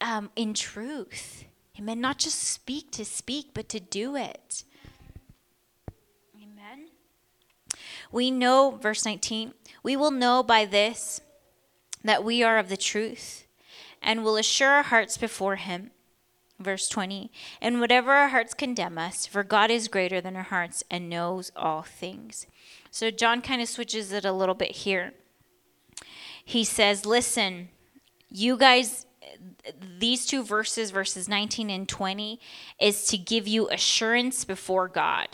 Speaker 1: um, in truth. Amen. Not just speak to speak, but to do it. Amen. We know, verse 19, we will know by this that we are of the truth and will assure our hearts before him Verse 20, and whatever our hearts condemn us, for God is greater than our hearts and knows all things. So John kind of switches it a little bit here. He says, Listen, you guys, these two verses, verses 19 and 20, is to give you assurance before God.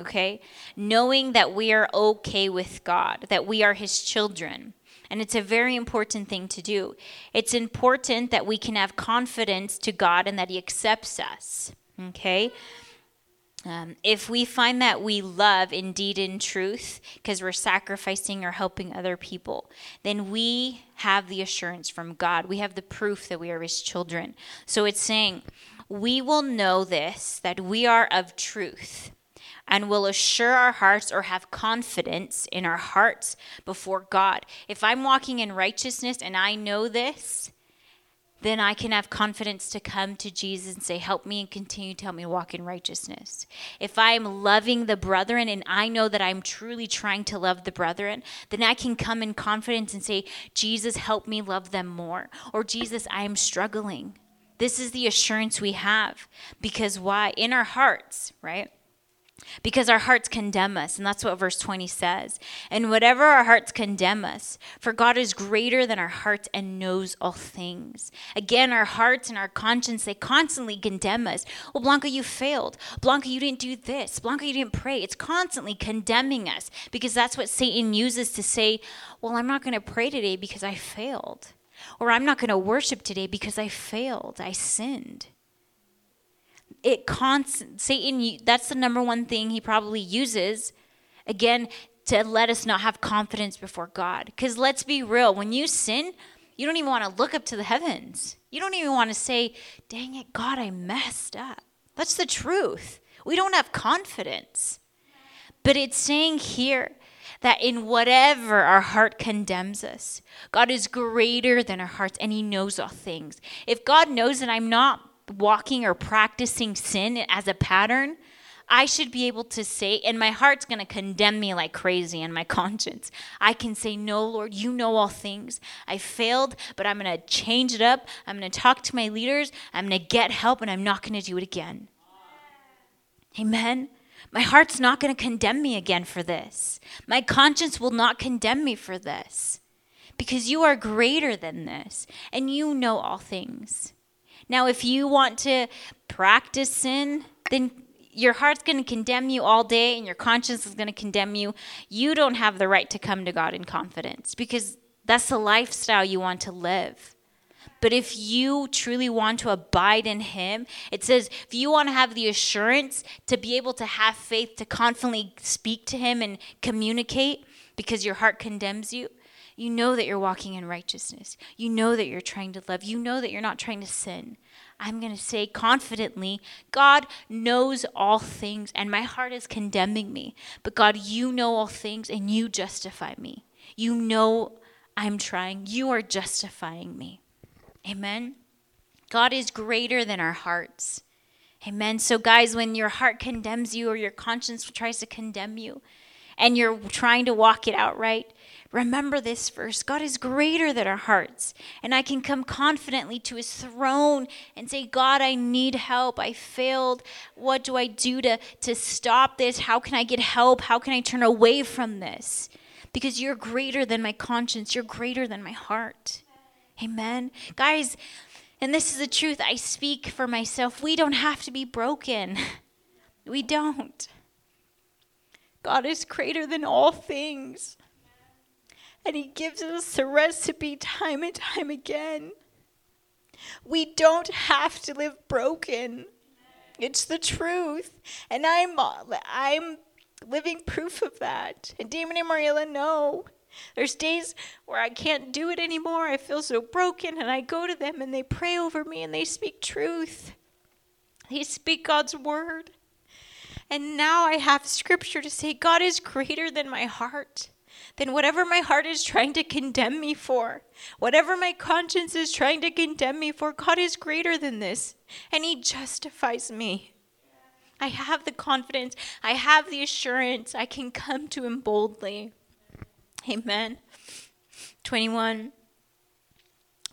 Speaker 1: Okay? Knowing that we are okay with God, that we are His children. And it's a very important thing to do. It's important that we can have confidence to God and that He accepts us. Okay? Um, if we find that we love indeed in truth because we're sacrificing or helping other people, then we have the assurance from God. We have the proof that we are His children. So it's saying, we will know this, that we are of truth and will assure our hearts or have confidence in our hearts before God. If I'm walking in righteousness and I know this, then I can have confidence to come to Jesus and say, Help me and continue to help me walk in righteousness. If I'm loving the brethren and I know that I'm truly trying to love the brethren, then I can come in confidence and say, Jesus, help me love them more. Or, Jesus, I am struggling. This is the assurance we have. Because why? In our hearts, right? Because our hearts condemn us. And that's what verse 20 says. And whatever our hearts condemn us, for God is greater than our hearts and knows all things. Again, our hearts and our conscience, they constantly condemn us. Well, Blanca, you failed. Blanca, you didn't do this. Blanca, you didn't pray. It's constantly condemning us because that's what Satan uses to say, well, I'm not going to pray today because I failed. Or I'm not going to worship today because I failed. I sinned it constant Satan that's the number one thing he probably uses again to let us not have confidence before God. Cuz let's be real, when you sin, you don't even want to look up to the heavens. You don't even want to say, "Dang it, God, I messed up." That's the truth. We don't have confidence. But it's saying here that in whatever our heart condemns us, God is greater than our hearts and He knows all things. If God knows that I'm not walking or practicing sin as a pattern, I should be able to say, and my heart's going to condemn me like crazy in my conscience. I can say, No, Lord, you know all things. I failed, but I'm going to change it up. I'm going to talk to my leaders. I'm going to get help, and I'm not going to do it again. Amen. My heart's not going to condemn me again for this. My conscience will not condemn me for this because you are greater than this and you know all things. Now, if you want to practice sin, then your heart's going to condemn you all day and your conscience is going to condemn you. You don't have the right to come to God in confidence because that's the lifestyle you want to live. But if you truly want to abide in Him, it says if you want to have the assurance to be able to have faith to confidently speak to Him and communicate because your heart condemns you, you know that you're walking in righteousness. You know that you're trying to love. You know that you're not trying to sin. I'm going to say confidently, God knows all things, and my heart is condemning me. But God, you know all things, and you justify me. You know I'm trying. You are justifying me. Amen. God is greater than our hearts. Amen. So, guys, when your heart condemns you or your conscience tries to condemn you, and you're trying to walk it out right, Remember this verse God is greater than our hearts. And I can come confidently to his throne and say, God, I need help. I failed. What do I do to, to stop this? How can I get help? How can I turn away from this? Because you're greater than my conscience, you're greater than my heart. Amen. Guys, and this is the truth. I speak for myself. We don't have to be broken. We don't. God is greater than all things. And He gives us the recipe time and time again. We don't have to live broken. It's the truth. And I'm, I'm living proof of that. And Damon and Mariela know. There's days where I can't do it anymore. I feel so broken, and I go to them and they pray over me and they speak truth. They speak God's word. And now I have scripture to say God is greater than my heart than whatever my heart is trying to condemn me for, whatever my conscience is trying to condemn me for, God is greater than this, and He justifies me. I have the confidence, I have the assurance, I can come to Him boldly. Amen. 21.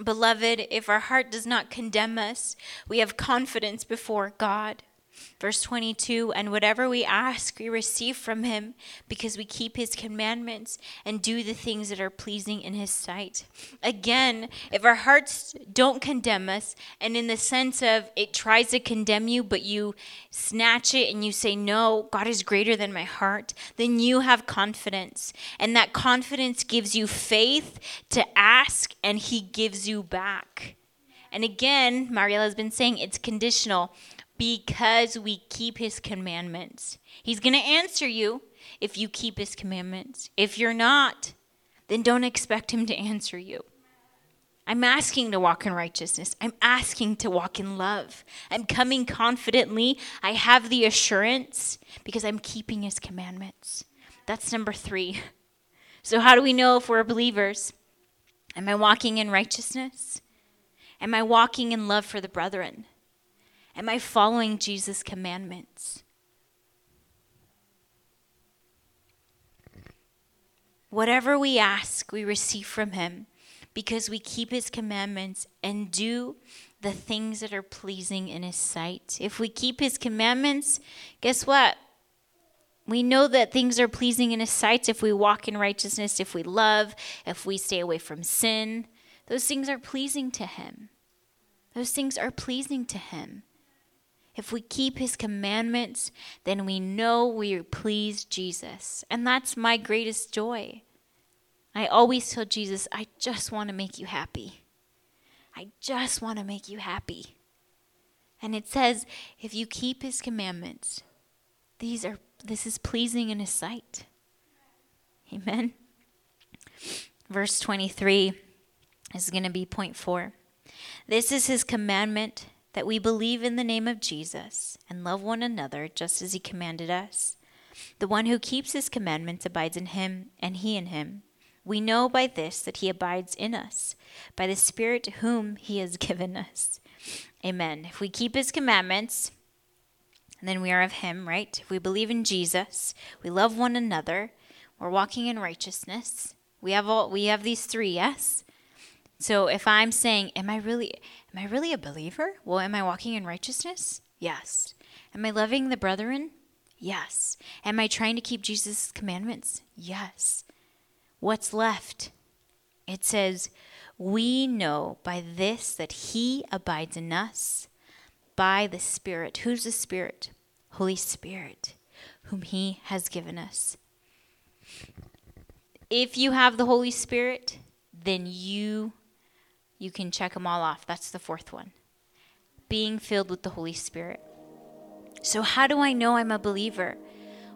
Speaker 1: Beloved, if our heart does not condemn us, we have confidence before God. Verse 22 And whatever we ask, we receive from him because we keep his commandments and do the things that are pleasing in his sight. Again, if our hearts don't condemn us, and in the sense of it tries to condemn you, but you snatch it and you say, No, God is greater than my heart, then you have confidence. And that confidence gives you faith to ask, and he gives you back. And again, Mariela has been saying it's conditional because we keep his commandments. He's going to answer you if you keep his commandments. If you're not, then don't expect him to answer you. I'm asking to walk in righteousness. I'm asking to walk in love. I'm coming confidently. I have the assurance because I'm keeping his commandments. That's number three. So, how do we know if we're believers? Am I walking in righteousness? Am I walking in love for the brethren? Am I following Jesus' commandments? Whatever we ask, we receive from Him because we keep His commandments and do the things that are pleasing in His sight. If we keep His commandments, guess what? We know that things are pleasing in His sight if we walk in righteousness, if we love, if we stay away from sin. Those things are pleasing to Him. Those things are pleasing to Him. If we keep his commandments, then we know we please Jesus. And that's my greatest joy. I always tell Jesus, I just want to make you happy. I just want to make you happy. And it says, if you keep his commandments, these are this is pleasing in his sight. Amen. Verse 23 is going to be point 4. This is his commandment that we believe in the name of Jesus and love one another just as he commanded us. The one who keeps his commandments abides in him, and he in him. We know by this that he abides in us, by the Spirit whom he has given us. Amen. If we keep his commandments, then we are of him, right? If we believe in Jesus, we love one another, we're walking in righteousness. We have all we have these three, yes? So if I'm saying, am I really am I really a believer? Well, am I walking in righteousness? Yes. Am I loving the brethren? Yes. Am I trying to keep Jesus' commandments? Yes. What's left? It says, We know by this that He abides in us by the Spirit. Who's the Spirit? Holy Spirit, whom He has given us. If you have the Holy Spirit, then you you can check them all off. That's the fourth one. Being filled with the Holy Spirit. So how do I know I'm a believer?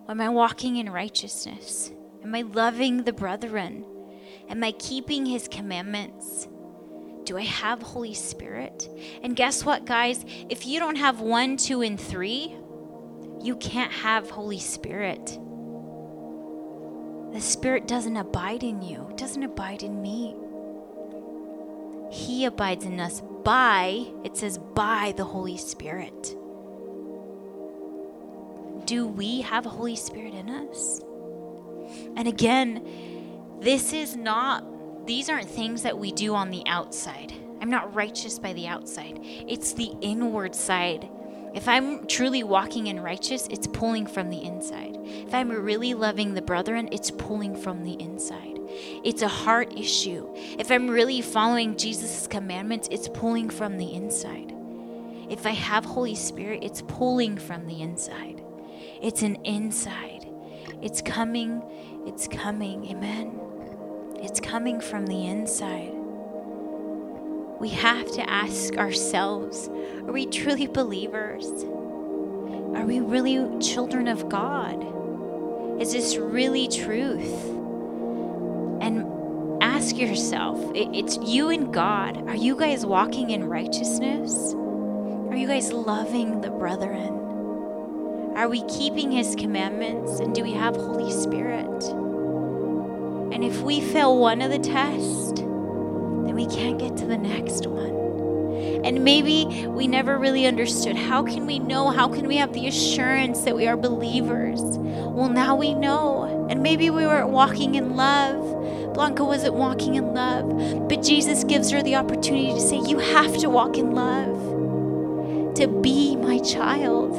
Speaker 1: Am I walking in righteousness? Am I loving the brethren? Am I keeping his commandments? Do I have Holy Spirit? And guess what, guys? If you don't have one, two, and three, you can't have Holy Spirit. The Spirit doesn't abide in you, doesn't abide in me. He abides in us by, it says, by the Holy Spirit. Do we have a Holy Spirit in us? And again, this is not, these aren't things that we do on the outside. I'm not righteous by the outside, it's the inward side. If I'm truly walking in righteous, it's pulling from the inside. If I'm really loving the brethren, it's pulling from the inside. It's a heart issue. If I'm really following Jesus' commandments, it's pulling from the inside. If I have Holy Spirit, it's pulling from the inside. It's an inside. It's coming, it's coming. Amen. It's coming from the inside. We have to ask ourselves are we truly believers? Are we really children of God? Is this really truth? Ask yourself it's you and God. Are you guys walking in righteousness? Are you guys loving the brethren? Are we keeping His commandments? And do we have Holy Spirit? And if we fail one of the tests, then we can't get to the next one. And maybe we never really understood. How can we know? How can we have the assurance that we are believers? Well, now we know. And maybe we weren't walking in love. Blanca wasn't walking in love. But Jesus gives her the opportunity to say, You have to walk in love to be my child.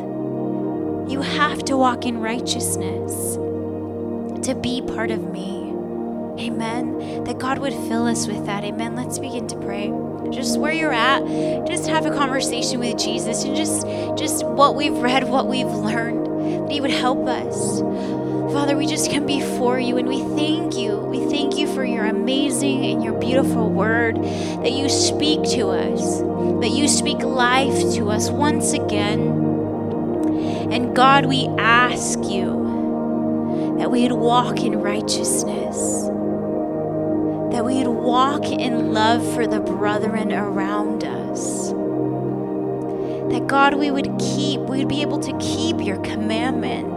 Speaker 1: You have to walk in righteousness to be part of me. Amen. That God would fill us with that. Amen. Let's begin to pray. Just where you're at, just have a conversation with Jesus and just just what we've read, what we've learned, that He would help us. Father, we just come before you and we thank you. We thank you for your amazing and your beautiful word that you speak to us, that you speak life to us once again. And God, we ask you that we would walk in righteousness that we'd walk in love for the brethren around us. That God, we would keep, we'd be able to keep your commandments.